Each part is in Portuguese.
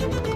thank you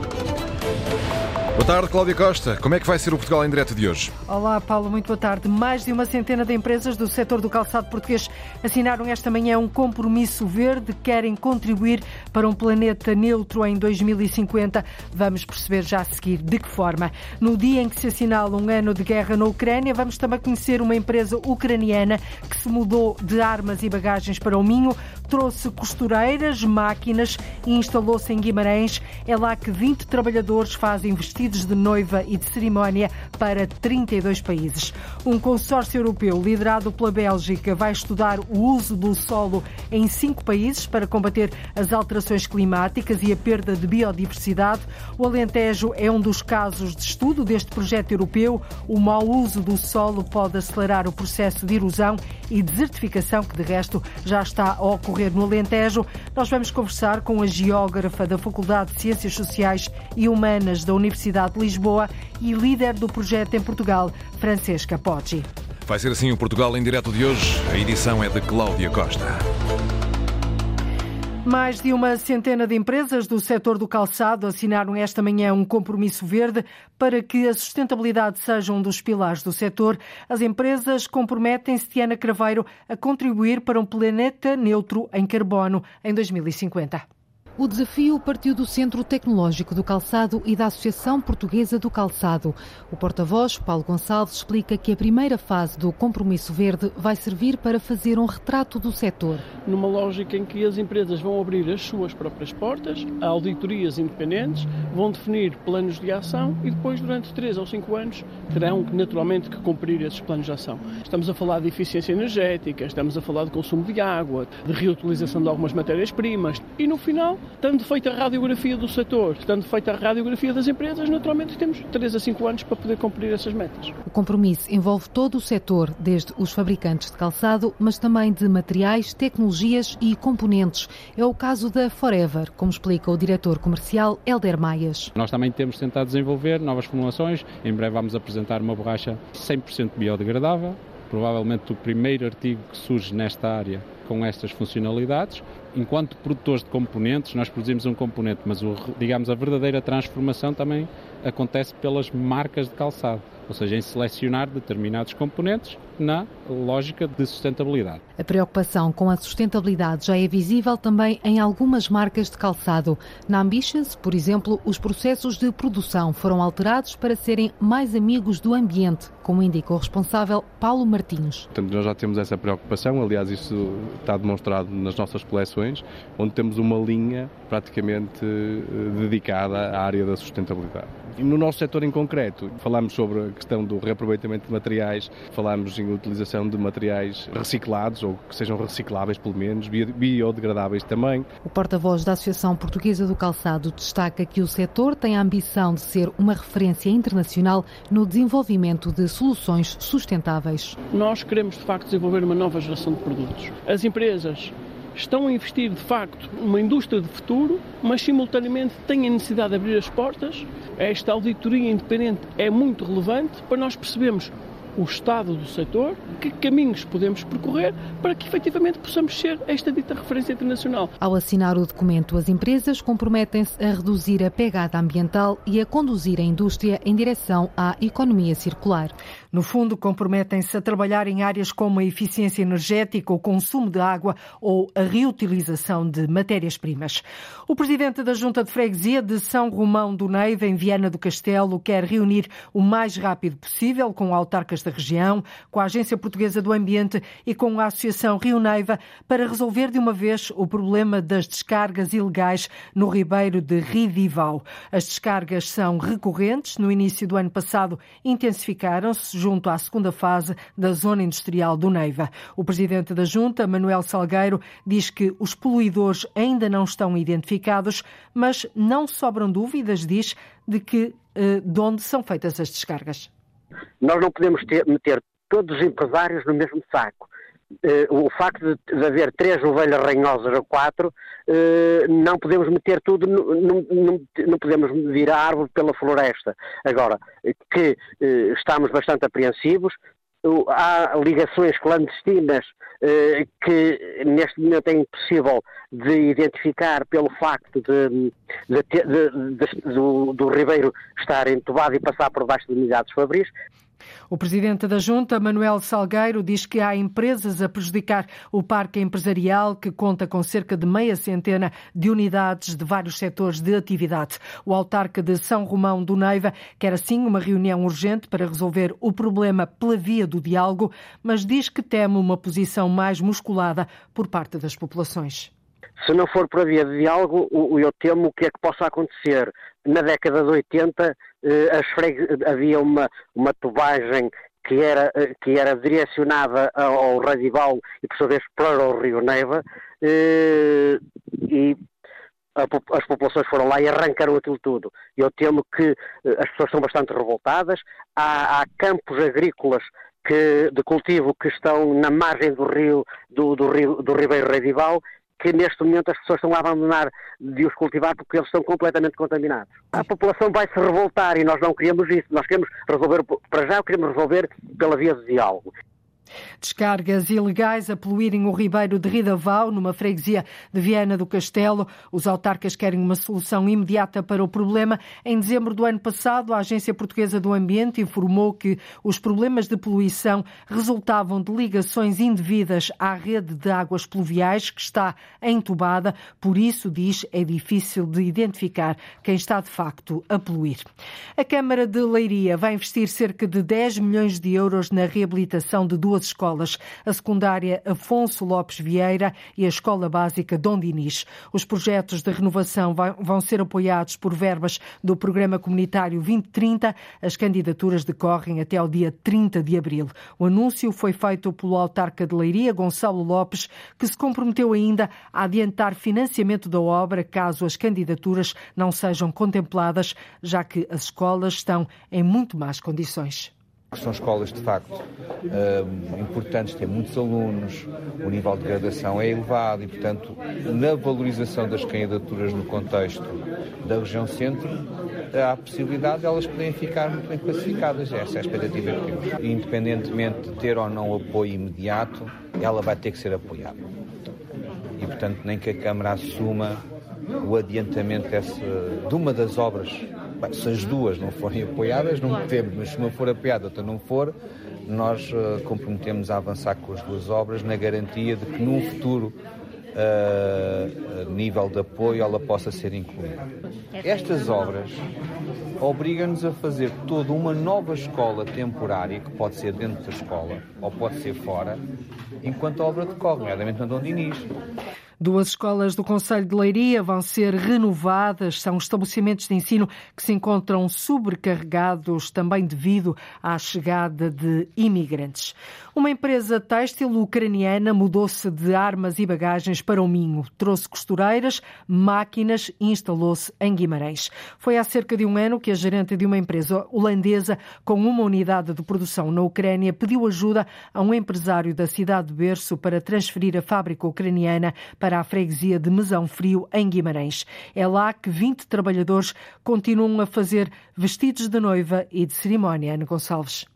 Boa tarde, Cláudia Costa. Como é que vai ser o Portugal em direto de hoje? Olá, Paulo, muito boa tarde. Mais de uma centena de empresas do setor do calçado português assinaram esta manhã um compromisso verde. Querem contribuir para um planeta neutro em 2050. Vamos perceber já a seguir de que forma. No dia em que se assinala um ano de guerra na Ucrânia, vamos também conhecer uma empresa ucraniana que se mudou de armas e bagagens para o Minho, trouxe costureiras, máquinas e instalou-se em Guimarães. É lá que 20 trabalhadores fazem vestidos de noiva e de cerimónia para 32 países. Um consórcio europeu liderado pela Bélgica vai estudar o uso do solo em cinco países para combater as alterações climáticas e a perda de biodiversidade. O Alentejo é um dos casos de estudo deste projeto europeu. O mau uso do solo pode acelerar o processo de erosão e desertificação que, de resto, já está a ocorrer no Alentejo. Nós vamos conversar com a geógrafa da Faculdade de Ciências Sociais e Humanas da Universidade de Lisboa e líder do projeto em Portugal, Francesca Poggi. Vai ser assim o Portugal em direto de hoje. A edição é de Cláudia Costa. Mais de uma centena de empresas do setor do calçado assinaram esta manhã um compromisso verde para que a sustentabilidade seja um dos pilares do setor. As empresas comprometem-se, Tiana Craveiro, a contribuir para um planeta neutro em carbono em 2050. O desafio partiu do Centro Tecnológico do Calçado e da Associação Portuguesa do Calçado. O porta-voz, Paulo Gonçalves, explica que a primeira fase do Compromisso Verde vai servir para fazer um retrato do setor. Numa lógica em que as empresas vão abrir as suas próprias portas, a auditorias independentes, vão definir planos de ação e depois, durante três ou cinco anos, terão naturalmente que cumprir esses planos de ação. Estamos a falar de eficiência energética, estamos a falar de consumo de água, de reutilização de algumas matérias-primas e, no final, Estando feita a radiografia do setor, estando feita a radiografia das empresas, naturalmente temos 3 a 5 anos para poder cumprir essas metas. O compromisso envolve todo o setor, desde os fabricantes de calçado, mas também de materiais, tecnologias e componentes. É o caso da Forever, como explica o diretor comercial Helder Maias. Nós também temos tentado desenvolver novas formulações. Em breve vamos apresentar uma borracha 100% biodegradável, provavelmente o primeiro artigo que surge nesta área com estas funcionalidades. Enquanto produtores de componentes, nós produzimos um componente, mas o, digamos a verdadeira transformação também acontece pelas marcas de calçado ou seja, em selecionar determinados componentes na lógica de sustentabilidade. A preocupação com a sustentabilidade já é visível também em algumas marcas de calçado. Na Ambitious, por exemplo, os processos de produção foram alterados para serem mais amigos do ambiente, como indica o responsável Paulo Martins. Portanto, nós já temos essa preocupação, aliás, isso está demonstrado nas nossas coleções, onde temos uma linha praticamente eh, dedicada à área da sustentabilidade. No nosso setor em concreto, falamos sobre a questão do reaproveitamento de materiais, falamos em utilização de materiais reciclados ou que sejam recicláveis pelo menos, biodegradáveis também. O porta-voz da Associação Portuguesa do Calçado destaca que o setor tem a ambição de ser uma referência internacional no desenvolvimento de soluções sustentáveis. Nós queremos de facto desenvolver uma nova geração de produtos. As empresas estão a investir de facto numa indústria de futuro, mas simultaneamente têm a necessidade de abrir as portas. Esta auditoria independente é muito relevante para nós percebermos o estado do setor, que caminhos podemos percorrer para que efetivamente possamos ser esta dita referência internacional. Ao assinar o documento, as empresas comprometem-se a reduzir a pegada ambiental e a conduzir a indústria em direção à economia circular. No fundo, comprometem-se a trabalhar em áreas como a eficiência energética, o consumo de água ou a reutilização de matérias-primas. O presidente da Junta de Freguesia de São Romão do Neiva, em Viana do Castelo, quer reunir o mais rápido possível com autarcas da região, com a Agência Portuguesa do Ambiente e com a Associação Rio Neiva para resolver de uma vez o problema das descargas ilegais no ribeiro de Ridival. As descargas são recorrentes. No início do ano passado, intensificaram-se junto à segunda fase da zona industrial do Neiva. O presidente da Junta, Manuel Salgueiro, diz que os poluidores ainda não estão identificados, mas não sobram dúvidas, diz, de que eh, de onde são feitas as descargas. Nós não podemos ter, meter todos os empresários no mesmo saco. Uh, o facto de, de, haver três ovelhas ranhosas ou quatro, uh, não podemos meter tudo, não podemos virar a árvore pela floresta. Agora, que uh, estamos bastante apreensivos, há ligações clandestinas eh, que neste momento é impossível de identificar pelo facto de, de, de, do, do Ribeiro estar entubado e passar por baixo de unidades fabris. O presidente da Junta, Manuel Salgueiro, diz que há empresas a prejudicar o parque empresarial, que conta com cerca de meia centena de unidades de vários setores de atividade. O autarca de São Romão do Neiva quer assim uma reunião urgente para resolver o problema pela via do diálogo, mas diz que teme uma posição mais musculada por parte das populações. Se não for por via de diálogo, eu temo o que é que possa acontecer. Na década de 80, eh, havia uma, uma tubagem que era, eh, que era direcionada ao Radival e, por sua vez, para o Rio Neva, eh, e as populações foram lá e arrancaram aquilo tudo. Eu temo que as pessoas estão bastante revoltadas, há, há campos agrícolas que, de cultivo que estão na margem do rio, do, do, rio, do Ribeiro Radival que neste momento as pessoas estão a abandonar de os cultivar porque eles estão completamente contaminados. A população vai se revoltar e nós não queremos isso. Nós queremos resolver, para já, queremos resolver pela via do diálogo. Descargas ilegais a poluírem o Ribeiro de Ridavau, numa freguesia de Viana do Castelo. Os autarcas querem uma solução imediata para o problema. Em dezembro do ano passado, a Agência Portuguesa do Ambiente informou que os problemas de poluição resultavam de ligações indevidas à rede de águas pluviais que está entubada. Por isso, diz, é difícil de identificar quem está de facto a poluir. A Câmara de Leiria vai investir cerca de 10 milhões de euros na reabilitação de duas escolas, a secundária Afonso Lopes Vieira e a Escola Básica Dom Dinis. Os projetos de renovação vão ser apoiados por verbas do Programa Comunitário 2030. As candidaturas decorrem até ao dia 30 de abril. O anúncio foi feito pelo autarca de Leiria, Gonçalo Lopes, que se comprometeu ainda a adiantar financiamento da obra caso as candidaturas não sejam contempladas, já que as escolas estão em muito más condições. São escolas, de facto, uh, importantes, têm muitos alunos, o nível de graduação é elevado e, portanto, na valorização das candidaturas no contexto da região centro, há a possibilidade de elas poderem ficar muito bem classificadas. Essa é a expectativa que temos. Independentemente de ter ou não apoio imediato, ela vai ter que ser apoiada. E, portanto, nem que a Câmara assuma o adiantamento dessa, de uma das obras se as duas não forem apoiadas, não temos, mas se uma for apoiada, outra não for, nós uh, comprometemos a avançar com as duas obras na garantia de que num futuro uh, nível de apoio ela possa ser incluída. Estas obras obrigam-nos a fazer toda uma nova escola temporária, que pode ser dentro da escola ou pode ser fora, enquanto a obra decorre, nomeadamente na Dom Dinis. Duas escolas do Conselho de Leiria vão ser renovadas. São estabelecimentos de ensino que se encontram sobrecarregados também devido à chegada de imigrantes. Uma empresa têxtil ucraniana mudou-se de armas e bagagens para o Minho. Trouxe costureiras, máquinas e instalou-se em Guimarães. Foi há cerca de um ano que a gerente de uma empresa holandesa com uma unidade de produção na Ucrânia pediu ajuda a um empresário da cidade de Berço para transferir a fábrica ucraniana para a freguesia de Mesão Frio, em Guimarães. É lá que 20 trabalhadores continuam a fazer vestidos de noiva e de cerimónia. Ana Gonçalves.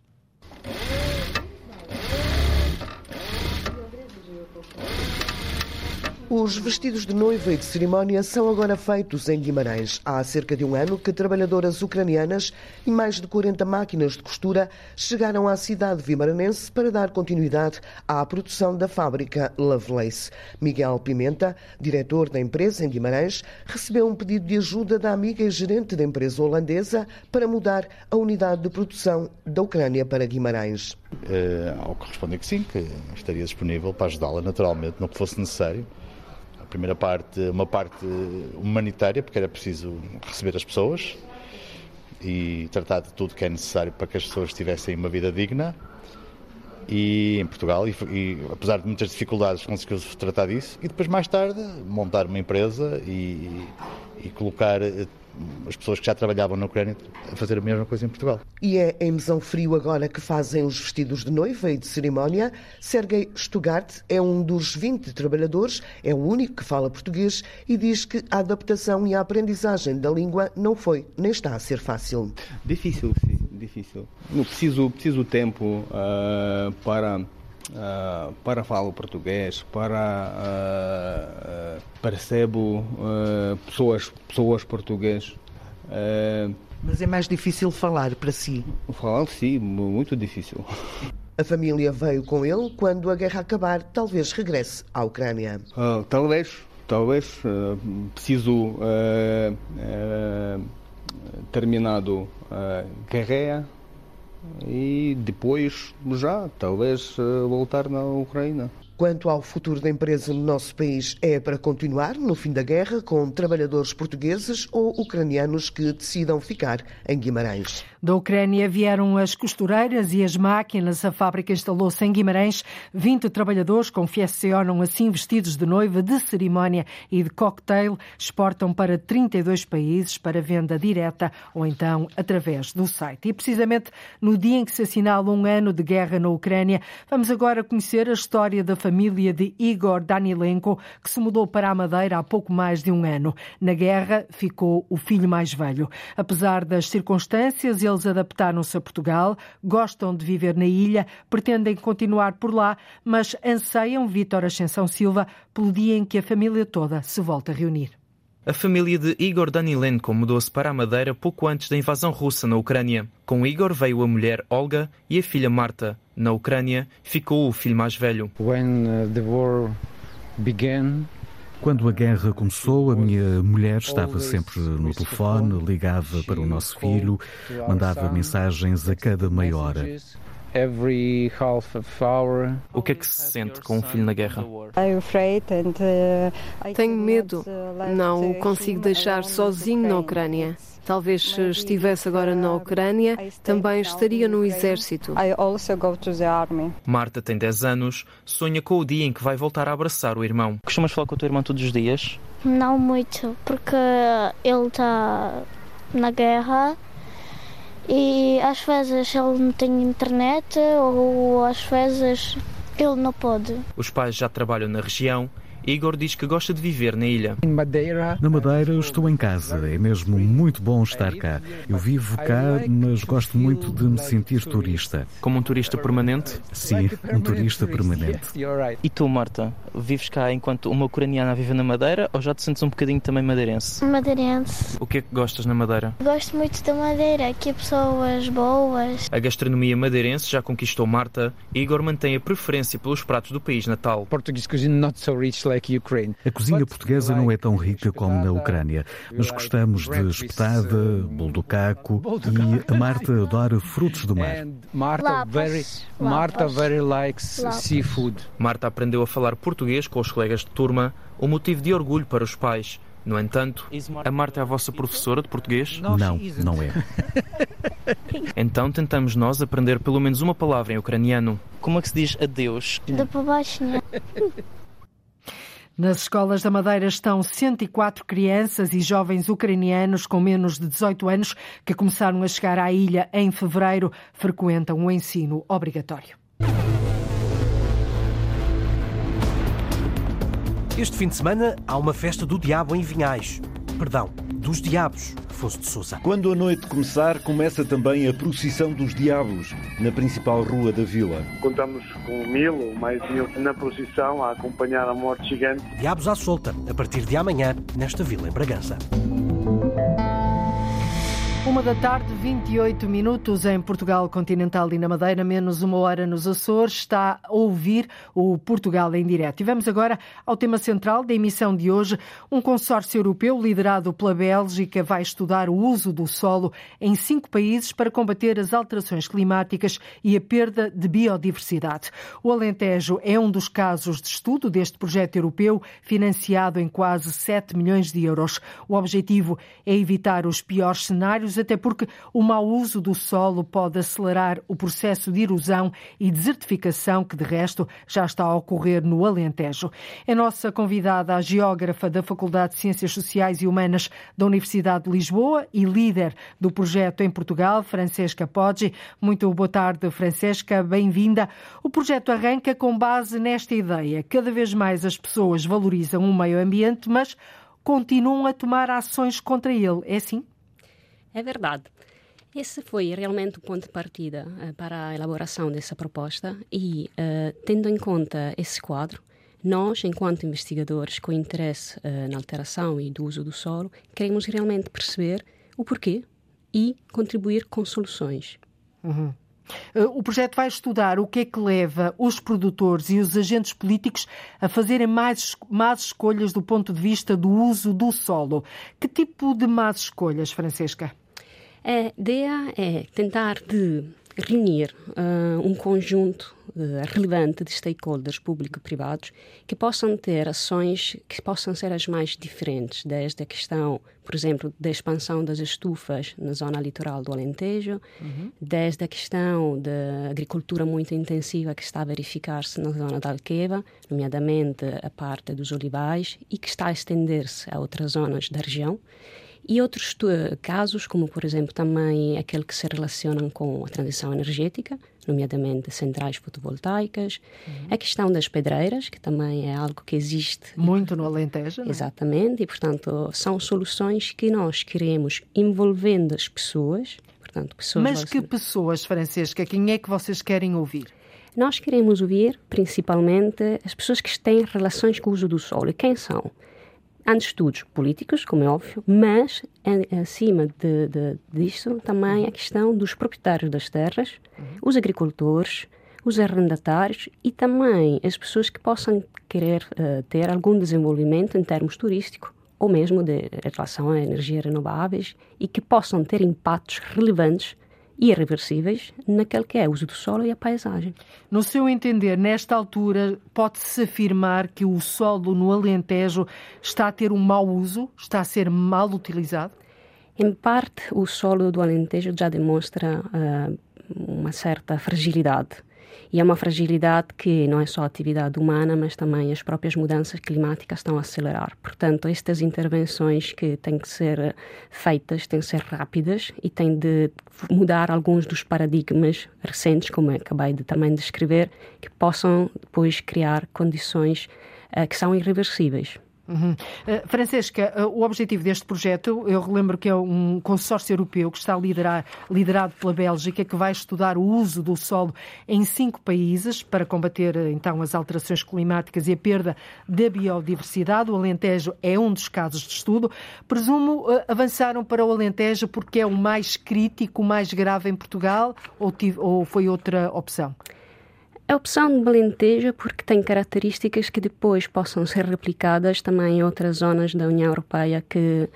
Os vestidos de noiva e de cerimónia são agora feitos em Guimarães. Há cerca de um ano que trabalhadoras ucranianas e mais de 40 máquinas de costura chegaram à cidade vimaranense para dar continuidade à produção da fábrica Lovelace. Miguel Pimenta, diretor da empresa em Guimarães, recebeu um pedido de ajuda da amiga e gerente da empresa holandesa para mudar a unidade de produção da Ucrânia para Guimarães. Uh, ao que respondi que sim, que estaria disponível para ajudá-la naturalmente, no que fosse necessário primeira parte, uma parte humanitária, porque era preciso receber as pessoas e tratar de tudo que é necessário para que as pessoas tivessem uma vida digna. E em Portugal, e, e apesar de muitas dificuldades, conseguiu-se tratar disso. E depois, mais tarde, montar uma empresa e, e colocar eh, as pessoas que já trabalhavam na Ucrânia a fazer a mesma coisa em Portugal. E é em Mesão Frio agora que fazem os vestidos de noiva e de cerimónia. Sergei Stugart é um dos 20 trabalhadores, é o único que fala português e diz que a adaptação e a aprendizagem da língua não foi nem está a ser fácil. Difícil, sim difícil. Não preciso, preciso tempo uh, para Uh, para falar português, para uh, uh, percebo pessoas, pessoas portuguesas. Mas é mais difícil falar para si? Falar, sim, muito difícil. A família veio com ele quando a guerra acabar, talvez regresse à Ucrânia. talvez, talvez. preciso terminado a guerra e depois já talvez eh, voltar na Ucrânia. Quanto ao futuro da empresa no nosso país, é para continuar no fim da guerra com trabalhadores portugueses ou ucranianos que decidam ficar em Guimarães. Da Ucrânia vieram as costureiras e as máquinas. A fábrica instalou-se em Guimarães. 20 trabalhadores confeccionam assim vestidos de noiva, de cerimónia e de cocktail. Exportam para 32 países para venda direta ou então através do site. E precisamente no dia em que se assinala um ano de guerra na Ucrânia, vamos agora conhecer a história da família de Igor Danilenko, que se mudou para a Madeira há pouco mais de um ano. Na guerra ficou o filho mais velho. Apesar das circunstâncias, eles adaptaram-se a Portugal, gostam de viver na ilha, pretendem continuar por lá, mas anseiam, Vítor Ascensão Silva, pelo dia em que a família toda se volta a reunir. A família de Igor Danilenko mudou-se para a Madeira pouco antes da invasão russa na Ucrânia. Com Igor veio a mulher Olga e a filha Marta. Na Ucrânia ficou o filho mais velho. Uh, quando a guerra começou, a minha mulher estava sempre no telefone, ligava para o nosso filho, mandava mensagens a cada meia hora. O que é que se sente com um filho na guerra? Uh, Tenho medo. Não o consigo deixar sozinho na Ucrânia. Talvez se estivesse agora na Ucrânia, também estaria no exército. Marta tem 10 anos, sonha com o dia em que vai voltar a abraçar o irmão. Costumas falar com o teu irmão todos os dias? Não muito, porque ele está na guerra e às vezes ele não tem internet ou às vezes ele não pode. Os pais já trabalham na região Igor diz que gosta de viver na ilha. Na Madeira estou em casa, é mesmo muito bom estar cá. Eu vivo cá, mas gosto muito de me sentir turista. Como um turista permanente? Sim, um turista permanente. E tu, Marta, vives cá enquanto uma ucraniana vive na Madeira ou já te sentes um bocadinho também madeirense? Madeirense. O que é que gostas na Madeira? Gosto muito da Madeira, aqui há pessoas boas. A gastronomia madeirense já conquistou Marta. Igor mantém a preferência pelos pratos do país natal. Portuguese cuisine not so rich like a cozinha portuguesa não é tão rica como na Ucrânia, mas gostamos de espetada, bolo do caco e a Marta adora frutos do mar. Marta very, Marta very likes seafood. Marta aprendeu a falar português com os colegas de turma, um motivo de orgulho para os pais. No entanto, a Marta é a vossa professora de português? Não, não é. Então tentamos nós aprender pelo menos uma palavra em ucraniano. Como é que se diz adeus? Do Nas escolas da Madeira estão 104 crianças e jovens ucranianos com menos de 18 anos que começaram a chegar à ilha em fevereiro, frequentam o ensino obrigatório. Este fim de semana há uma festa do Diabo em Vinhais. Perdão, dos Diabos, Afonso de Sousa. Quando a noite começar, começa também a procissão dos Diabos, na principal rua da vila. Contamos com mil ou mais mil na procissão a acompanhar a morte gigante. Diabos à solta, a partir de amanhã, nesta vila em Bragança. Uma da tarde, 28 minutos em Portugal Continental e na Madeira, menos uma hora nos Açores. Está a ouvir o Portugal em direto. E vamos agora ao tema central da emissão de hoje. Um consórcio europeu liderado pela Bélgica vai estudar o uso do solo em cinco países para combater as alterações climáticas e a perda de biodiversidade. O Alentejo é um dos casos de estudo deste projeto europeu, financiado em quase 7 milhões de euros. O objetivo é evitar os piores cenários até porque o mau uso do solo pode acelerar o processo de erosão e desertificação que, de resto, já está a ocorrer no Alentejo. É nossa convidada a geógrafa da Faculdade de Ciências Sociais e Humanas da Universidade de Lisboa e líder do projeto em Portugal, Francesca Poggi. Muito boa tarde, Francesca, bem-vinda. O projeto arranca com base nesta ideia. Cada vez mais as pessoas valorizam o meio ambiente, mas continuam a tomar ações contra ele. É assim? É verdade. Esse foi realmente o ponto de partida uh, para a elaboração dessa proposta e, uh, tendo em conta esse quadro, nós, enquanto investigadores com interesse uh, na alteração e do uso do solo, queremos realmente perceber o porquê e contribuir com soluções. Uhum. Eh, o projeto vai estudar o que é que leva os produtores e os agentes políticos a fazerem mais más escolhas do ponto de vista do uso do solo. Que tipo de más escolhas, Francesca? A ideia é tentar de reunir uh, um conjunto uh, relevante de stakeholders público-privados que possam ter ações que possam ser as mais diferentes, desde a questão, por exemplo, da expansão das estufas na zona litoral do Alentejo, uhum. desde a questão da agricultura muito intensiva que está a verificar-se na zona da Alqueva, nomeadamente a parte dos olivais, e que está a estender-se a outras zonas da região e outros casos, como por exemplo também aquele que se relacionam com a transição energética, nomeadamente centrais fotovoltaicas, uhum. a questão das pedreiras, que também é algo que existe. Muito no Alentejo. Não? É? Exatamente, e portanto são soluções que nós queremos envolvendo as pessoas. Portanto, pessoas Mas que pessoas, Francesca, quem é que vocês querem ouvir? Nós queremos ouvir principalmente as pessoas que têm relações com o uso do solo. E quem são? Há estudos políticos, como é óbvio, mas acima de, de, disso também a questão dos proprietários das terras, os agricultores, os arrendatários e também as pessoas que possam querer uh, ter algum desenvolvimento em termos turísticos ou mesmo de relação a energias renováveis e que possam ter impactos relevantes irreversíveis naquele que é o uso do solo e a paisagem. No seu entender, nesta altura, pode-se afirmar que o solo no Alentejo está a ter um mau uso, está a ser mal utilizado? Em parte, o solo do Alentejo já demonstra uh, uma certa fragilidade e é uma fragilidade que não é só a atividade humana, mas também as próprias mudanças climáticas estão a acelerar. Portanto, estas intervenções que têm que ser feitas têm que ser rápidas e têm de mudar alguns dos paradigmas recentes, como acabei de também descrever, que possam depois criar condições uh, que são irreversíveis. Uhum. Uh, Francesca, uh, o objetivo deste projeto, eu relembro que é um consórcio europeu que está liderar, liderado pela Bélgica, que vai estudar o uso do solo em cinco países para combater uh, então as alterações climáticas e a perda da biodiversidade. O Alentejo é um dos casos de estudo. Presumo avançaram para o Alentejo porque é o mais crítico, o mais grave em Portugal ou, tive, ou foi outra opção? A opção de Alentejo porque tem características que depois possam ser replicadas também em outras zonas da União Europeia que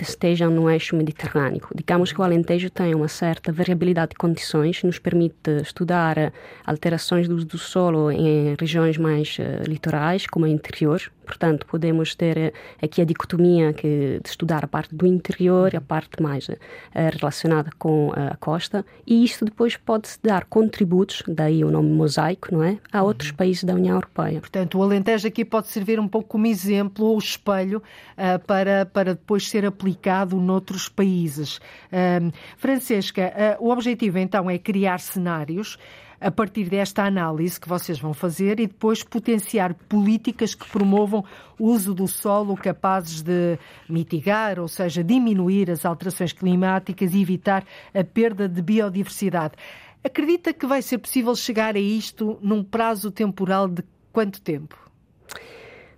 estejam no eixo mediterrâneo. Digamos que o Alentejo tem uma certa variabilidade de condições, nos permite estudar alterações do do solo em regiões mais uh, litorais, como o interior. Portanto, podemos ter eh, aqui a dicotomia que, de estudar a parte do interior e a parte mais uh, relacionada com a costa, e isto depois pode-se dar contributos, daí o nome mosaico, não é? A outros uhum. países da União Europeia. Portanto, o Alentejo aqui pode servir um pouco como exemplo ou espelho uh, para, para depois ser aplicado noutros países. Uh, Francesca, uh, o objetivo então é criar cenários a partir desta análise que vocês vão fazer e depois potenciar políticas que promovam o uso do solo capazes de mitigar, ou seja, diminuir as alterações climáticas e evitar a perda de biodiversidade. Acredita que vai ser possível chegar a isto num prazo temporal de quanto tempo?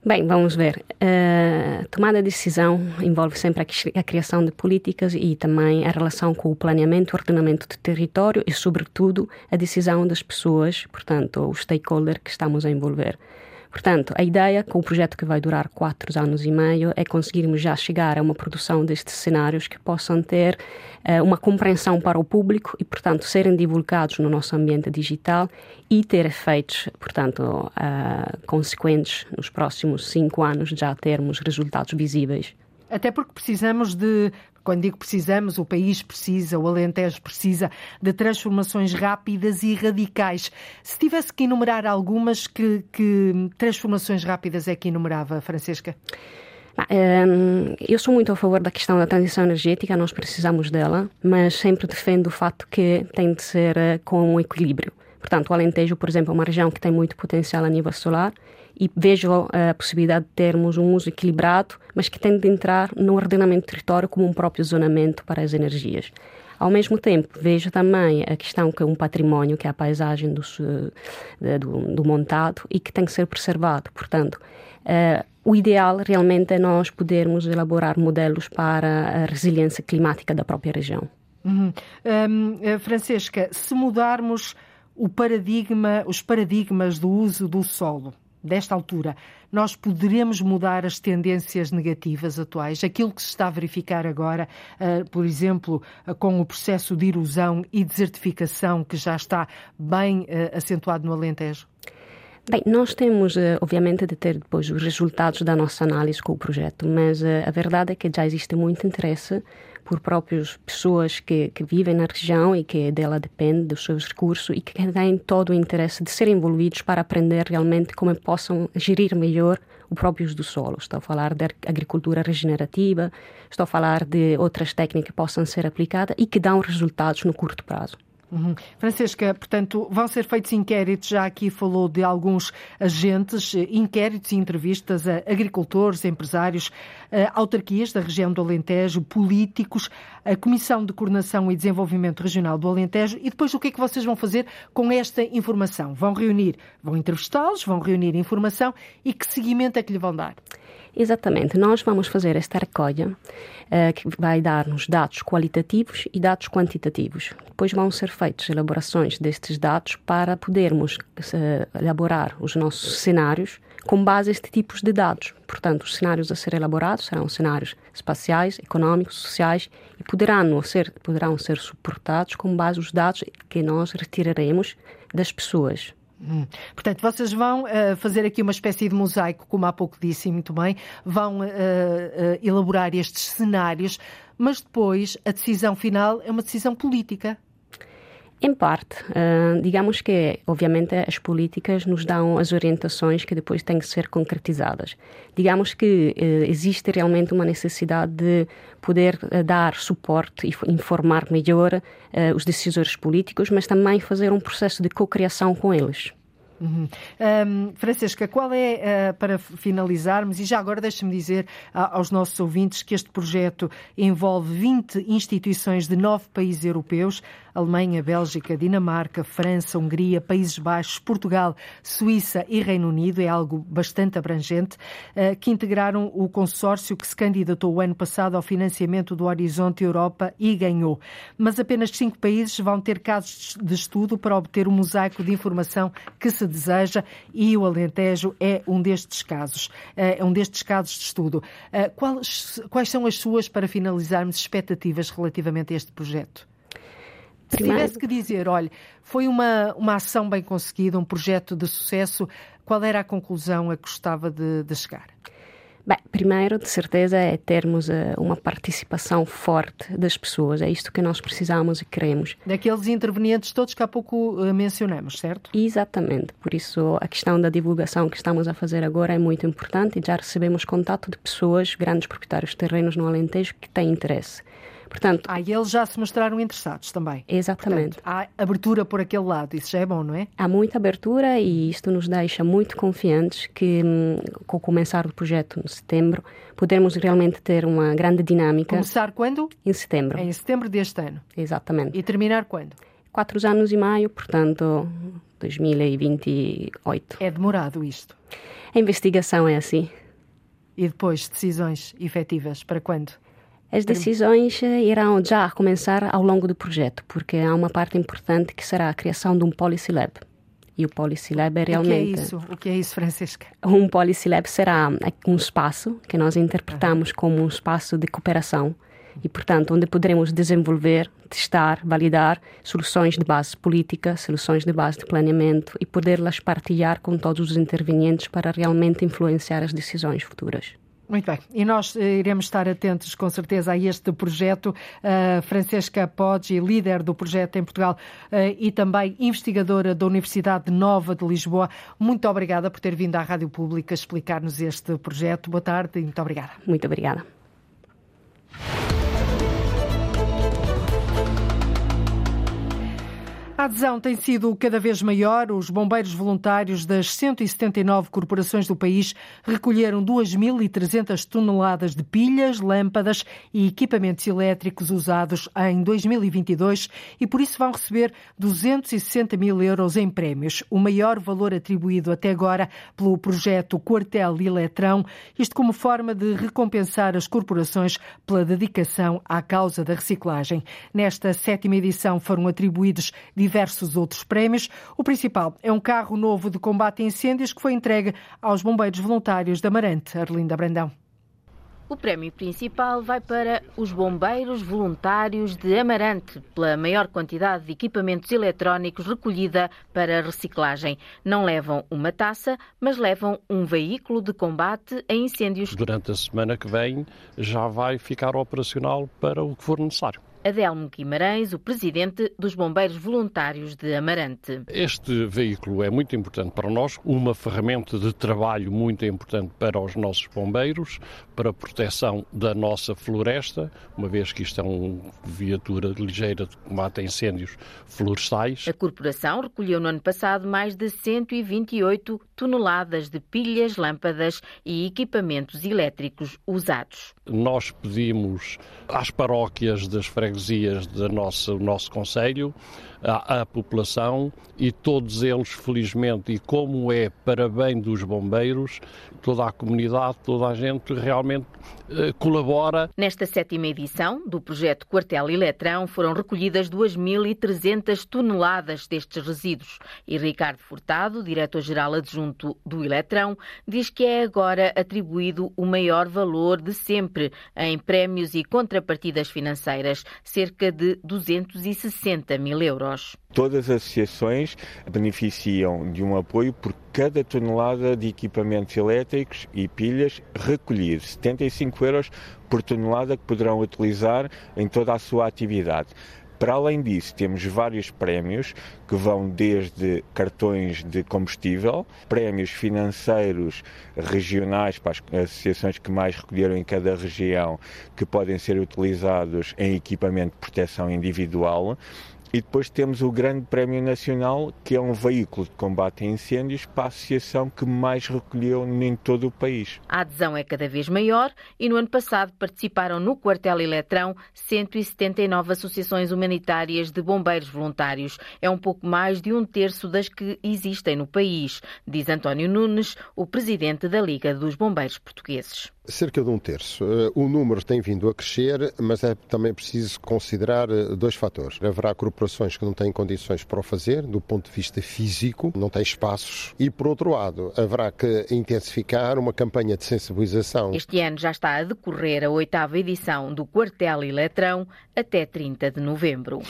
Bem, vamos ver. Uh, tomada de decisão envolve sempre a, a, criação de políticas e também a relação com o planeamento, o ordenamento do território e, sobretudo, a decisão das pessoas, portanto, o stakeholder que estamos a envolver. Portanto, a ideia com o projeto que vai durar quatro anos e meio é conseguirmos já chegar a uma produção destes cenários que possam ter uh, uma compreensão para o público e, portanto, serem divulgados no nosso ambiente digital e ter efeitos, portanto, uh, consequentes nos próximos cinco anos já termos resultados visíveis. Até porque precisamos de quando digo precisamos, o país precisa, o Alentejo precisa de transformações rápidas e radicais. Se tivesse que enumerar algumas, que, que transformações rápidas é que enumerava, Francesca? Hum, eu sou muito a favor da questão da transição energética, nós precisamos dela, mas sempre defendo o fato que tem de ser eh, com um equilíbrio. Portanto, o Alentejo, por exemplo, é uma região que tem muito potencial a nível solar e vejo a possibilidade de termos um uso equilibrado, mas que tem de entrar no ordenamento do território como um próprio zonamento para as energias. Ao mesmo tempo, vejo também a questão que é um património, que é a paisagem do, do, do montado e que tem que ser preservado. Portanto, uh, o ideal realmente é nós podermos elaborar modelos para a resiliência climática da própria região. Uhum. Um, eh, Francesca, se mudarmos o paradigma, os paradigmas do uso do solo, desta altura, nós poderemos mudar as tendências negativas atuais, aquilo que se está a verificar agora, uh, por exemplo, uh, com o processo de erosão e desertificação que já está bem uh, acentuado no Alentejo? Bem, nós temos, obviamente, de ter depois os resultados da nossa análise com o projeto, mas a verdade é que já existe muito interesse por próprias pessoas que, que vivem na região e que dela depende dos seus recursos e que têm todo o interesse de serem envolvidos para aprender realmente como possam gerir melhor o próprio uso do solo. Estou a falar de agricultura regenerativa, estou a falar de outras técnicas que possam ser aplicadas e que dão resultados no curto prazo. Uhum. Francisca, portanto, vão ser feitos inquéritos, já aqui falou de alguns agentes, eh, inquéritos e entrevistas a agricultores, empresários, autarquias da região do Alentejo, políticos, a Comissão de Coordenação e Desenvolvimento Regional do Alentejo e depois o que é que vocês vão fazer com esta informação? Vão reunir, vão entrevistá-los, vão reunir informação e que seguimento é que lhe vão dar? Exatamente, nós vamos fazer esta recolha uh, que vai dar-nos dados qualitativos e dados quantitativos. Depois vão ser feitas elaborações destes dados para podermos uh, elaborar os nossos cenários com base neste tipos de dados. Portanto, os cenários a ser elaborados serão cenários espaciais, económicos, sociais e poderão ser, poderão ser suportados com base nos dados que nós retiraremos das pessoas. Hum. Portanto, vocês vão uh, fazer aqui uma espécie de mosaico, como há pouco disse muito bem, vão uh, uh, elaborar estes cenários, mas depois a decisão final é uma decisão política. Em parte, uh, digamos que, obviamente, as políticas nos dão as orientações que depois têm que ser concretizadas. Digamos que uh, existe realmente uma necessidade de poder uh, dar suporte e informar melhor os decisores políticos, mas também fazer um processo de cocriação com eles. Uhum. Um, Francisca, qual é, uh, para finalizarmos, e já agora deixe-me dizer aos nossos ouvintes que este projeto envolve 20 instituições de nove países europeus, Alemanha, Bélgica, Dinamarca, França, Hungria, Países Baixos, Portugal, Suíça e Reino Unido, é algo bastante abrangente, uh, que integraram o consórcio que se candidatou o ano passado ao financiamento do Horizonte Europa e ganhou. Mas apenas cinco países vão ter casos de estudo para obter o um mosaico de informação que se deseja e o Alentejo é um destes casos, eh, é um destes casos de estudo. Eh, quais são as suas, para finalizarmos, expectativas relativamente a este projeto? Se tivesse que dizer, olha, foi uma, uma ação bem conseguida, um projeto de sucesso, qual era a conclusão a que gostava de, de chegar? Bem, primeiro, de certeza, é termos uh, uma participação forte das pessoas. É isto que nós precisamos e queremos. Daqueles intervenientes todos que há pouco uh, mencionamos, certo? Exatamente. Por isso, a questão da divulgação que estamos a fazer agora é muito importante e já recebemos contato de pessoas, grandes proprietários de terrenos no Alentejo, que têm interesse. Portanto, ah, e eles já se mostraram interessados também. Exatamente. Portanto, há abertura por aquele lado, isso já é bom, não é? Há muita abertura e isto nos deixa muito confiantes que, hum, com o começar do projeto em setembro, podemos realmente ter uma grande dinâmica. Começar quando? Em setembro. É em setembro deste ano. Exatamente. E terminar quando? Quatro anos e meio, portanto, 2028. É demorado isto. A investigação é assim. E depois, decisões efetivas, para quando? As decisões eh, irão já começar ao longo do projeto, porque há uma parte importante que será a criação de um Policy Lab. E o Policy Lab é realmente. O que é isso, o que é isso Francisca? Um Policy Lab será um espaço que nós interpretamos como um espaço de cooperação e, portanto, onde poderemos desenvolver, testar, validar soluções de base política, soluções de base de planeamento e poder-las partilhar com todos os intervenientes para realmente influenciar as decisões futuras. Muito bem, e nós eh, iremos estar atentos com certeza a este projeto. Uh, Francesca Poggi, líder do projeto em Portugal uh, e também investigadora da Universidade Nova de Lisboa, muito obrigada por ter vindo à Rádio Pública explicar-nos este projeto. Boa tarde e muito obrigada. Muito obrigada. A adesão tem sido cada vez maior. Os bombeiros voluntários das 179 corporações do país recolheram 2.300 toneladas de pilhas, lâmpadas e equipamentos elétricos usados em 2022 e por isso vão receber 260 mil euros em prémios, o maior valor atribuído até agora pelo projeto Quartel Eletrão, isto como forma de recompensar as corporações pela dedicação à causa da reciclagem. Nesta sétima edição foram atribuídos diversos outros prémios. O principal é um carro novo de combate a incêndios que foi entregue aos bombeiros voluntários da Marante, Arlinda Brandão. O prémio principal vai para os bombeiros voluntários de Amarante, pela maior quantidade de equipamentos eletrónicos recolhida para reciclagem. Não levam uma taça, mas levam um veículo de combate a incêndios. Durante a semana que vem já vai ficar operacional para o que for necessário. Adelmo Guimarães, o presidente dos Bombeiros Voluntários de Amarante. Este veículo é muito importante para nós, uma ferramenta de trabalho muito importante para os nossos bombeiros, para a proteção da nossa floresta, uma vez que isto é uma viatura ligeira de combate a incêndios florestais. A corporação recolheu no ano passado mais de 128 toneladas de pilhas, lâmpadas e equipamentos elétricos usados. Nós pedimos às paróquias das freguesias do nosso, nosso Conselho à, à, população e todos eles, felizmente, e como é para bem dos bombeiros, toda a comunidade, toda a gente realmente eh, colabora. Nesta sétima edição do projeto Quartel Eletrão foram recolhidas 2.300 toneladas destes resíduos e Ricardo Furtado, diretor-geral adjunto do Eletrão, diz que é agora atribuído o maior valor de sempre em prémios e contrapartidas financeiras, cerca de 260 mil euros. Todas as associações beneficiam de um apoio por cada tonelada de equipamentos elétricos e pilhas recolhido, 75 euros por tonelada que poderão utilizar em toda a sua atividade. Para além disso, temos vários prémios que vão desde cartões de combustível, prémios financeiros regionais para as associações que mais recolheram em cada região, que podem ser utilizados em equipamento de proteção individual e depois temos o Grande Prémio Nacional, que é um veículo de combate a incêndios para a associação que mais recolheu em todo o país. A adesão é cada vez maior e no ano passado participaram no quartel Eletrão 179 associações humanitárias de bombeiros voluntários. É um pouco mais de um terço das que existem no país, diz António Nunes, o presidente da Liga dos Bombeiros Portugueses cerca de um terço. Eh, o número tem vindo a crescer, mas é também preciso considerar eh, dois fatores. Haverá corporações que não têm condições para o fazer, do ponto de vista físico, não têm espaços, e por outro lado, haverá que intensificar uma campanha de sensibilização. Este ano já está a decorrer a oitava edição do Quartel Eletrão até 30 de novembro.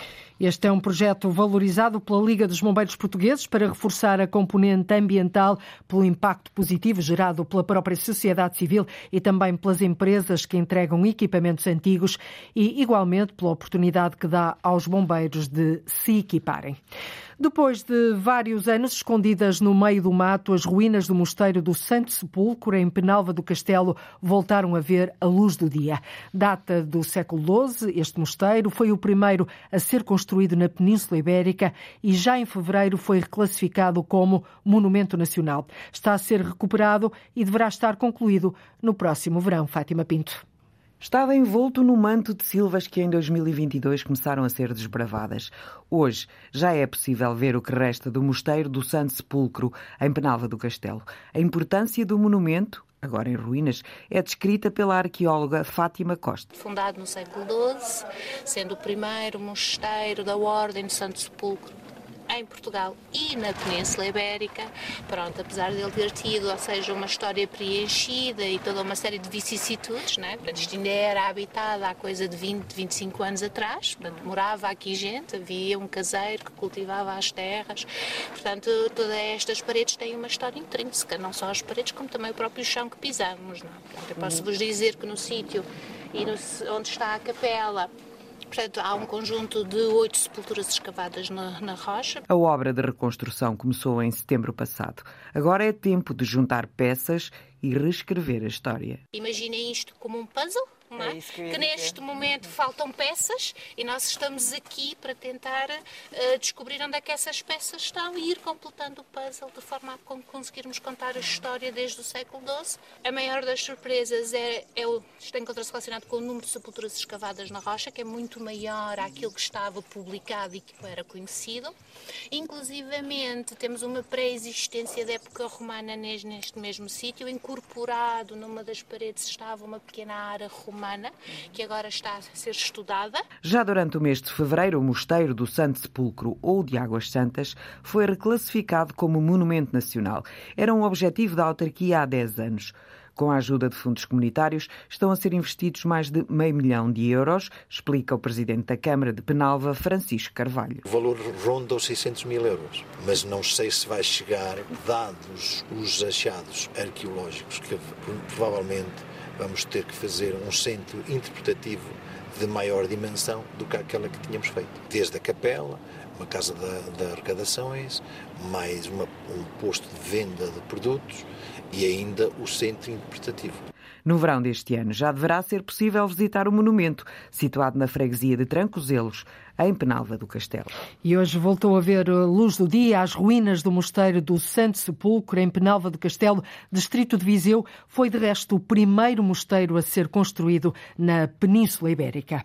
Este é um projeto valorizado pela Liga dos Bombeiros Portugueses para reforçar a componente ambiental pelo impacto positivo gerado pela própria sociedade civil e também pelas empresas que entregam equipamentos antigos e, igualmente, pela oportunidade que dá aos bombeiros de se equiparem. Depois de vários anos escondidas no meio do mato, as ruínas do mosteiro do Santo Sepulcro, em Penalva do Castelo, voltaram a ver a luz do dia. Data do século XII, este mosteiro foi o primeiro a ser construído na Península Ibérica e já em fevereiro foi reclassificado como Monumento Nacional. Está a ser recuperado e deverá estar concluído no próximo verão. Fátima Pinto. Estava envolto no manto de silvas que em 2022 começaram a ser desbravadas. Hoje já é possível ver o que resta do Mosteiro do Santo Sepulcro, em Penalva do Castelo. A importância do monumento, agora em ruínas, é descrita pela arqueóloga Fátima Costa. Fundado no século XII, sendo o primeiro mosteiro da Ordem do Santo Sepulcro em Portugal e na Península Ibérica. Pronto, apesar dele ter tido, ou seja, uma história preenchida e toda uma série de vicissitudes, né? Portanto, isto ainda era habitado há coisa de 20, 25 anos atrás, portanto, morava aqui gente, havia um caseiro que cultivava as terras, portanto, todas estas paredes têm uma história intrínseca, não só as paredes, como também o próprio chão que pisamos, não? É? Portanto, eu posso vos dizer que no sítio e no, onde está a capela, Portanto, há um conjunto de oito sepulturas escavadas na, na rocha. A obra de reconstrução começou em setembro passado. Agora é tempo de juntar peças e reescrever a história. Imaginem isto como um puzzle é? que, que neste momento faltam peças e nós estamos aqui para tentar uh, descobrir onde é que essas peças estão e ir completando o puzzle de forma a conseguirmos contar a história desde o século XII. A maior das surpresas é, é o, encontra-se relacionado com o número de sepulturas escavadas na rocha, que é muito maior àquilo que estava publicado e que era conhecido. Inclusivamente temos uma pré-existência da época romana neste mesmo sítio, incorporado numa das paredes estava uma pequena área romana, que agora está a ser estudada. Já durante o mês de fevereiro, o Mosteiro do Santo Sepulcro ou de Águas Santas foi reclassificado como Monumento Nacional. Era um objetivo da autarquia há 10 anos. Com a ajuda de fundos comunitários, estão a ser investidos mais de meio milhão de euros, explica o presidente da Câmara de Penalva, Francisco Carvalho. O valor ronda os 600 mil euros, mas não sei se vai chegar, dados os achados arqueológicos, que provavelmente vamos ter que fazer um centro interpretativo de maior dimensão do que aquela que tínhamos feito. Desde a capela, uma casa de, de arrecadações, mais uma, um posto de venda de produtos e ainda o centro interpretativo. No verão deste ano já deverá ser possível visitar o monumento, situado na freguesia de Trancoselos, em Penalva do Castelo. E hoje voltou a ver luz do dia as ruínas do Mosteiro do Santo Sepulcro, em Penalva do Castelo, distrito de Viseu. Foi, de resto, o primeiro mosteiro a ser construído na Península Ibérica.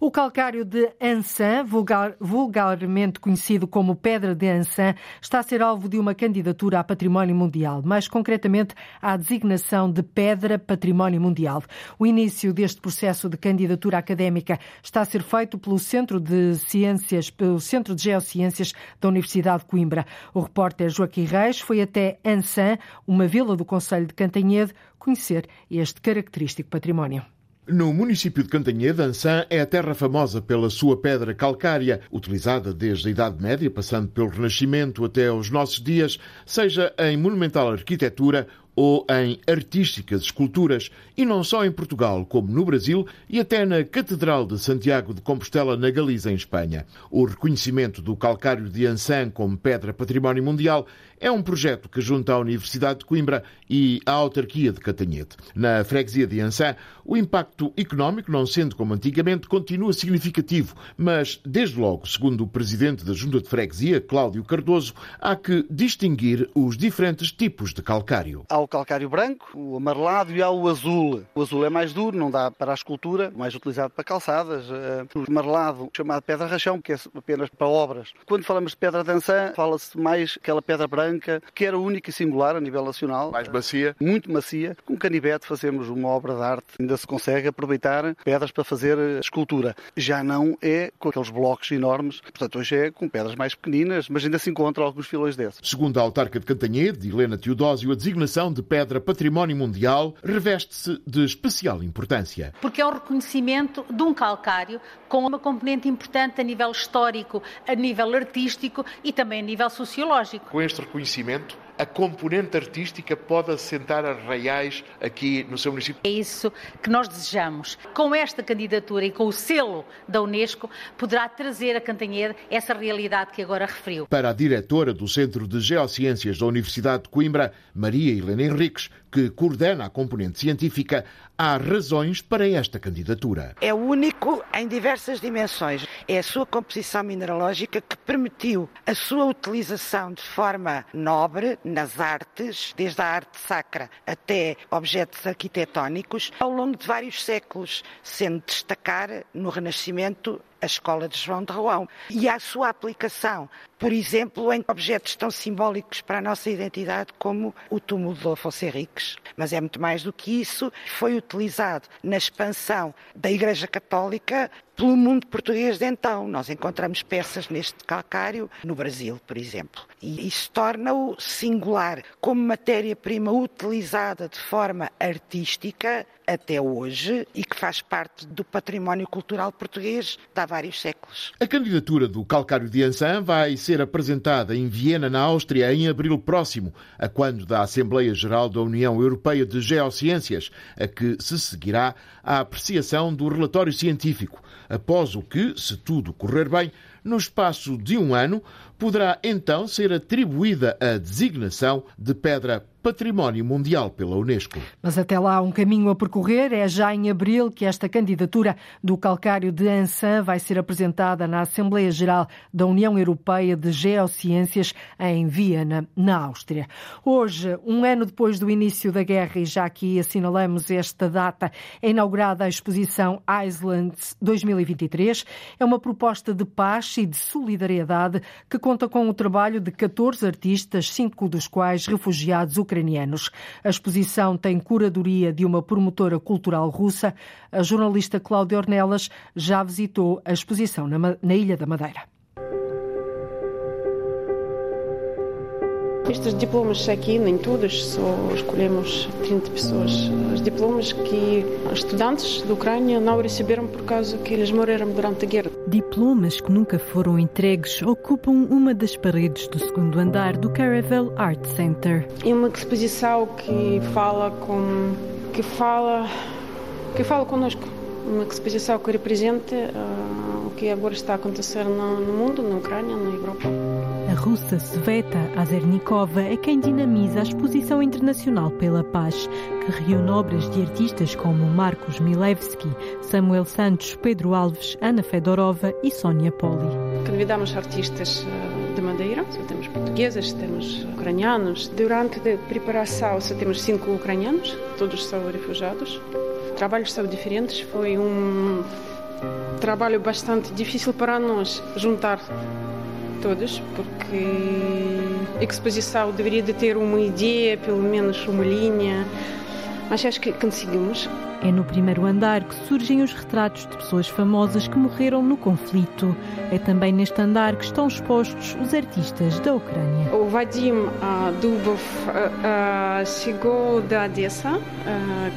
O calcário de Ansan, vulgar, vulgarmente conhecido como Pedra de Ansan, está a ser alvo de uma candidatura a Património Mundial, mais concretamente à designação de Pedra Património Mundial. O início deste processo de candidatura académica está a ser feito pelo Centro de Ciências, pelo Centro de Geociências da Universidade de Coimbra. O repórter Joaquim Reis foi até Ansan, uma vila do Conselho de Cantanhede, conhecer este característico património. No município de Cantanhede, Ansan é a terra famosa pela sua pedra calcária, utilizada desde a Idade Média, passando pelo Renascimento até aos nossos dias, seja em monumental arquitetura ou em artísticas esculturas, e não só em Portugal, como no Brasil e até na Catedral de Santiago de Compostela, na Galiza, em Espanha. O reconhecimento do calcário de Ansan como pedra património mundial é um projeto que junta a Universidade de Coimbra e a autarquia de Catanhete. Na freguesia de Ansan, o impacto económico, não sendo como antigamente, continua significativo, mas, desde logo, segundo o presidente da Junta de Freguesia, Cláudio Cardoso, há que distinguir os diferentes tipos de calcário. Há o calcário branco, o amarelado e há o azul. O azul é mais duro, não dá para a escultura, mais utilizado para calçadas. Eh, o amarelado, chamado pedra rachão, que é apenas para obras. Quando falamos de pedra Ansan, fala-se mais aquela pedra branca branca, que era única e singular a nível nacional. Mais macia? Muito macia. Com canivete fazemos uma obra de arte. Ainda se consegue aproveitar pedras para fazer escultura. Já não é com aqueles blocos enormes. Portanto, hoje é com pedras mais pequeninas, mas ainda se encontra alguns filões desses. Segundo a autarca de Cantanhede, Helena Teodósio, a designação de pedra património mundial reveste-se de especial importância. Porque é o reconhecimento de um calcário com uma componente importante a nível histórico, a nível artístico e também a nível sociológico. Com este reconhecimento, a componente artística pode assentar as reais aqui no seu município? É isso que nós desejamos. Com esta candidatura e com o selo da Unesco, poderá trazer a Cantanhede essa realidade que agora referiu. Para a diretora do Centro de Geociências da Universidade de Coimbra, Maria Helena Henriques, que coordena a componente científica, há razões para esta candidatura. É único em diversas dimensões. É a sua composição mineralógica que permitiu a sua utilização de forma nobre nas artes, desde a arte sacra até objetos arquitetónicos, ao longo de vários séculos, sendo destacar no Renascimento a escola de João de Roão e a sua aplicação, por exemplo, em objetos tão simbólicos para a nossa identidade como o túmulo de Afonso Henriques. Mas é muito mais do que isso, foi utilizado na expansão da Igreja Católica pelo mundo português de então. Nós encontramos peças neste calcário no Brasil, por exemplo. E isso torna-o singular como matéria-prima utilizada de forma artística até hoje e que faz parte do património cultural português de há vários séculos. A candidatura do calcário de Ansan vai ser apresentada em Viena, na Áustria, em abril próximo, a quando da Assembleia Geral da União Europeia de Geociências, a que se seguirá a apreciação do relatório científico, após o que, se tudo correr bem, no espaço de um ano, poderá então ser atribuída a designação de pedra Património Mundial pela Unesco. Mas até lá um caminho a percorrer. É já em abril que esta candidatura do calcário de Ansan vai ser apresentada na Assembleia Geral da União Europeia de Geociências em Viena, na Áustria. Hoje, um ano depois do início da guerra, e já aqui assinalamos esta data, é inaugurada a exposição Islands 2023. É uma proposta de paz e de solidariedade que conta com o trabalho de 14 artistas, cinco dos quais refugiados ucranianos. A exposição tem curadoria de uma promotora cultural russa. A jornalista Cláudia Ornelas já visitou a exposição na Ilha da Madeira. Estes diplomas aqui, nem todos, só escolhemos 30 pessoas. Os diplomas que estudantes da Ucrânia não receberam por causa que eles morreram durante a guerra. Diplomas que nunca foram entregues ocupam uma das paredes do segundo andar do Caravel Art Center. É uma exposição que fala com que fala que fala conosco uma exposição que representa uh, o que agora está a acontecer no, no, mundo, na Ucrânia, na Europa. Russa Sveta Azernikova é quem dinamiza a Exposição Internacional pela Paz, que reúne obras de artistas como Marcos Milevski, Samuel Santos, Pedro Alves, Ana Fedorova e Sónia Poli. Convidamos artistas uh, de Madeira, temos portugueses, temos ucranianos. Durante a preparação temos cinco ucranianos, todos são refugiados trabalhos são diferentes. Foi um trabalho bastante difícil para nós juntar todos, porque a exposição deveria de ter uma ideia, pelo menos uma linha, mas acho que conseguimos. É no primeiro andar que surgem os retratos de pessoas famosas que morreram no conflito. É também neste andar que estão expostos os artistas da Ucrânia. O Vadim uh, Dubov uh, uh, chegou da Odessa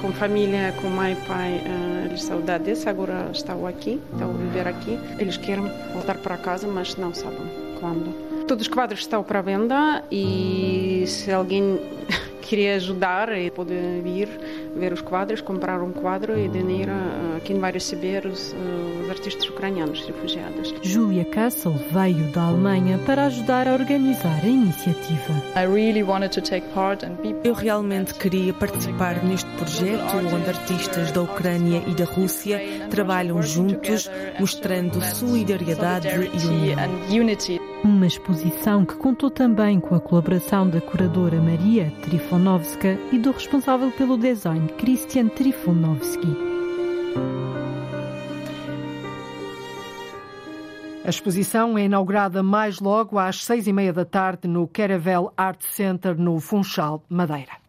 com família, com mãe e pai. eles são da Odessa, agora estão aqui, estão a viver aqui. Eles querem voltar para casa, mas não sabem quando. Todos os quadros estão para venda e se alguém queria ajudar, pode vir ver os quadros, comprar um quadro e dinheiro a quem vai receber os, eh, os artistas ucranianos refugiados. Julia Kassel veio da Alemanha para ajudar a organizar a iniciativa. Eu realmente queria participar neste projeto onde artistas da Ucrânia e da Rússia trabalham juntos, mostrando solidariedade e união. Uma exposição que contou também com a colaboração da curadora Maria Trifonovska e do responsável pelo design Christian Trifonovski. A exposição é inaugurada mais logo às seis e meia da tarde no Caravel Art Center no Funchal, Madeira.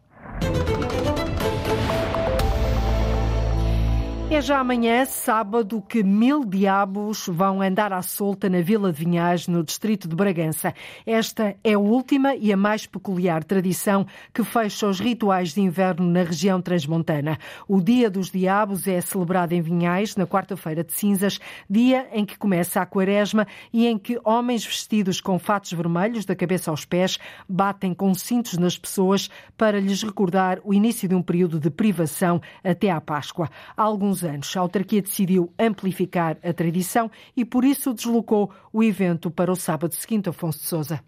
É já amanhã, sábado, que mil diabos vão andar à solta na Vila de Vinhais, no distrito de Bragança. Esta é a última e a mais peculiar tradição que fecha os rituais de inverno na região transmontana. O Dia dos Diabos é celebrado em Vinhais, na quarta-feira de cinzas, dia em que começa a quaresma e em que homens vestidos com fatos vermelhos, da cabeça aos pés, batem com cintos nas pessoas para lhes recordar o início de um período de privação até à Páscoa. Alguns anos. A autarquia decidiu amplificar a tradição e por isso deslocou o evento para o sábado seguinte, Afonso de Sousa.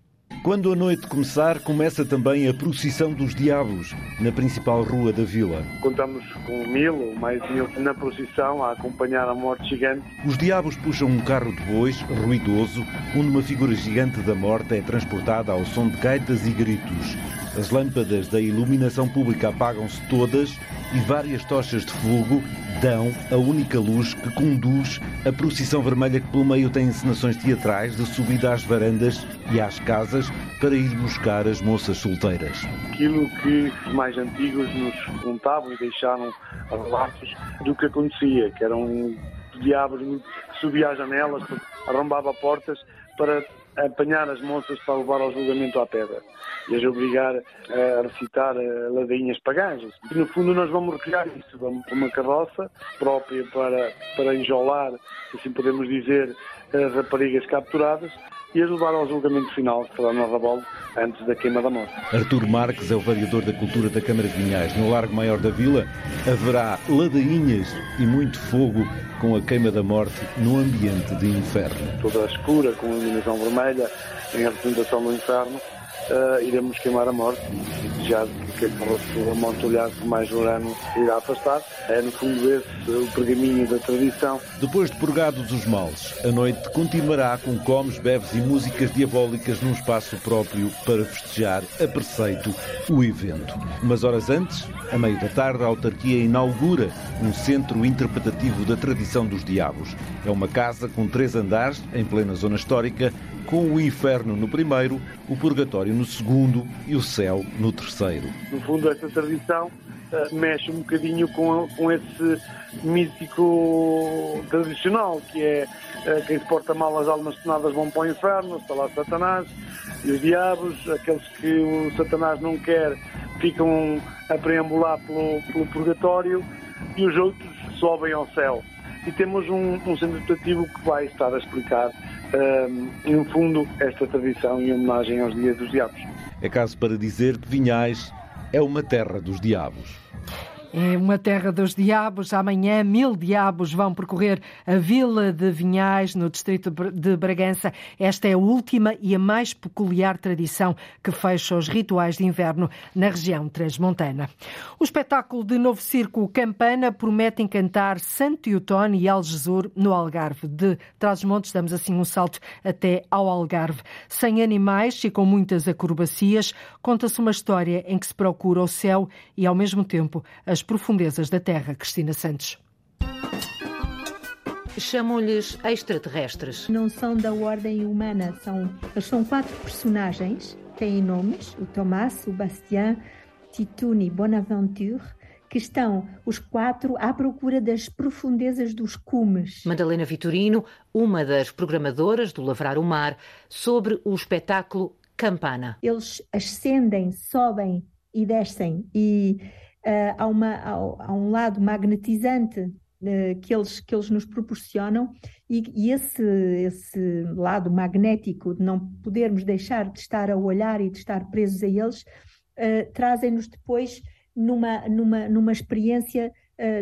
Quando a noite começar, começa também a procissão dos diabos na principal rua da vila. Contamos com mil ou mais mil na procissão a acompanhar a morte gigante. Os diabos puxam um carro de bois ruidoso, onde uma figura gigante da morte é transportada ao som de gaitas e gritos. As lâmpadas da iluminação pública apagam-se todas e várias tochas de fogo dão a única luz que conduz a procissão vermelha que pelo meio tem encenações teatrais de subida às varandas e às casas para ir buscar as moças solteiras. Aquilo que os mais antigos nos contavam e deixaram relatos do que acontecia, que eram diabos que subia às janelas, arrombava portas para apanhar as moças para levar ao julgamento à pedra e as obrigar a recitar ladainhas pagãs. E, no fundo nós vamos recriar isso, vamos para uma carroça própria para, para enjolar, assim podemos dizer, as raparigas capturadas e as ao julgamento final, que será no Arrabolo, antes da queima da morte. Artur Marques é o variador da cultura da Câmara de Vinhais. No Largo Maior da Vila haverá ladainhas e muito fogo com a queima da morte num ambiente de inferno. Toda escura, com a iluminação vermelha, em representação do inferno, uh, iremos queimar a morte já que o amontolhado que mais um ano irá afastar. É, no fundo, esse o pergaminho da tradição. Depois de purgados os males, a noite continuará com comes, bebes e músicas diabólicas num espaço próprio para festejar a preceito o evento. Umas horas antes, a meio da tarde, a autarquia inaugura um centro interpretativo da tradição dos diabos. É uma casa com três andares, em plena zona histórica, com o inferno no primeiro, o purgatório no segundo e o céu no terceiro. No fundo, essa tradição uh, mexe um bocadinho com, com esse místico tradicional, que é uh, quem se porta mal as almas penadas vão para o inferno, está lá Satanás e os diabos, aqueles que o Satanás não quer ficam a preambular pelo, pelo purgatório e os outros sobem ao céu. E temos um, um centro educativo que vai estar a explicar no fundo, esta tradição em homenagem aos Dias dos Diabos. É caso para dizer que Vinhais é uma terra dos diabos. É uma terra dos diabos. Amanhã, mil diabos vão percorrer a Vila de Vinhais, no distrito de Bragança. Esta é a última e a mais peculiar tradição que fecha os rituais de inverno na região transmontana. O espetáculo de Novo Circo Campana promete encantar Santo Eutone e Algesur no Algarve. De Trás-os-Montes damos assim um salto até ao Algarve. Sem animais e com muitas acrobacias, conta-se uma história em que se procura o céu e, ao mesmo tempo, as profundezas da Terra. Cristina Santos. Chamam-lhes extraterrestres. Não são da ordem humana, são, eles são quatro personagens, têm nomes, o Tomás, o Bastien, Titune e Bonaventure, que estão os quatro à procura das profundezas dos cumes. Madalena Vitorino, uma das programadoras do Lavrar o Mar, sobre o espetáculo Campana. Eles ascendem, sobem e descem e uh, há, uma, há, há, um lado magnetizante uh, que, eles, que eles nos proporcionam e, e, esse, esse lado magnético de não podermos deixar de estar a olhar e de estar presos a eles uh, trazem-nos depois numa, numa, numa experiência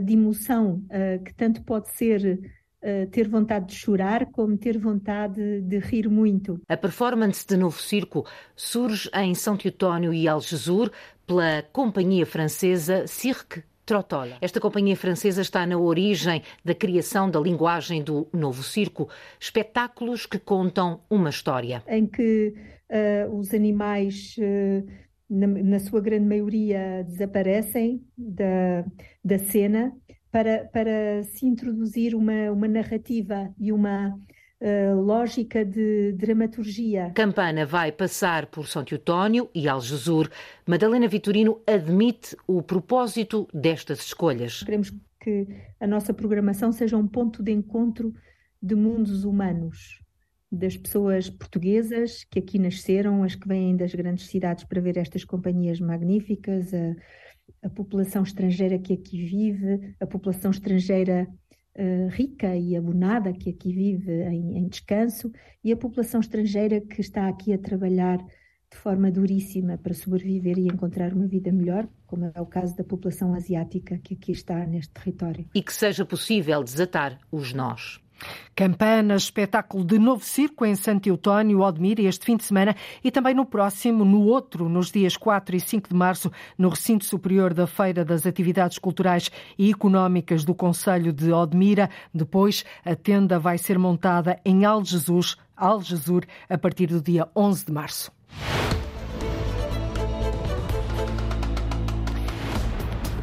de emoção que tanto pode ser Uh, ter vontade de chorar como ter vontade de rir muito. A performance de Novo Circo surge em São Teotónio e Algesur pela companhia francesa Cirque Trotola. Esta companhia francesa está na origem da criação da linguagem do Novo Circo, espetáculos que contam uma história. Em que uh, os animais, uh, na, na, sua grande maioria, desaparecem da, da cena para, para se introduzir uma, uma narrativa e uma uh, lógica de dramaturgia. Campana vai passar por São Teutónio e Algesur. Madalena Vitorino admite o propósito destas escolhas. Queremos que a nossa programação seja um ponto de encontro de mundos humanos, das pessoas portuguesas que aqui nasceram, as que vêm das grandes cidades para ver estas companhias magníficas, a, a população estrangeira que aqui vive, a população estrangeira uh, rica e abonada que aqui vive em, em, descanso e a população estrangeira que está aqui a trabalhar de forma duríssima para sobreviver e encontrar uma vida melhor, como é o caso da população asiática que aqui está neste território. E que seja possível desatar os nós. Campana, espetáculo de novo circo em Santo Eutónio, Odmir, este fim de semana e também no próximo, no outro, nos dias 4 e 5 de março, no recinto superior da Feira das Atividades Culturais e Económicas do Conselho de Odmira. Depois, a tenda vai ser montada em Algesur, Algesur a partir do dia 11 de março.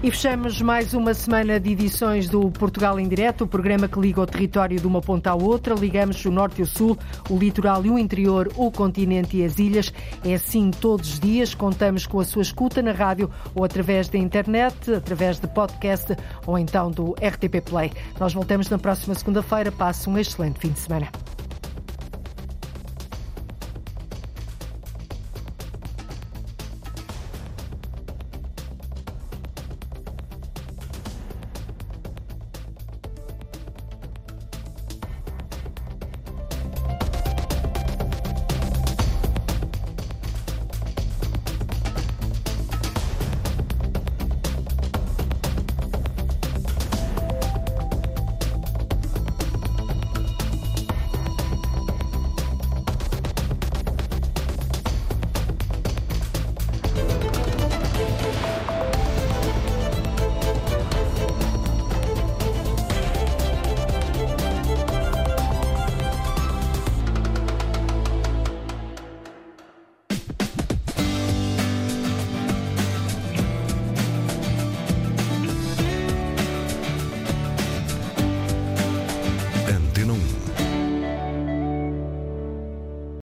E fechamos mais uma semana de edições do Portugal em Direto, o programa que liga o território de uma ponta à outra. Ligamos o norte e o sul, o litoral e o interior, o continente e as ilhas. É assim todos os dias. Contamos com a sua escuta na rádio ou através da internet, através de podcast ou então do RTP Play. Nós voltamos na próxima segunda-feira. Passe um excelente fim de semana.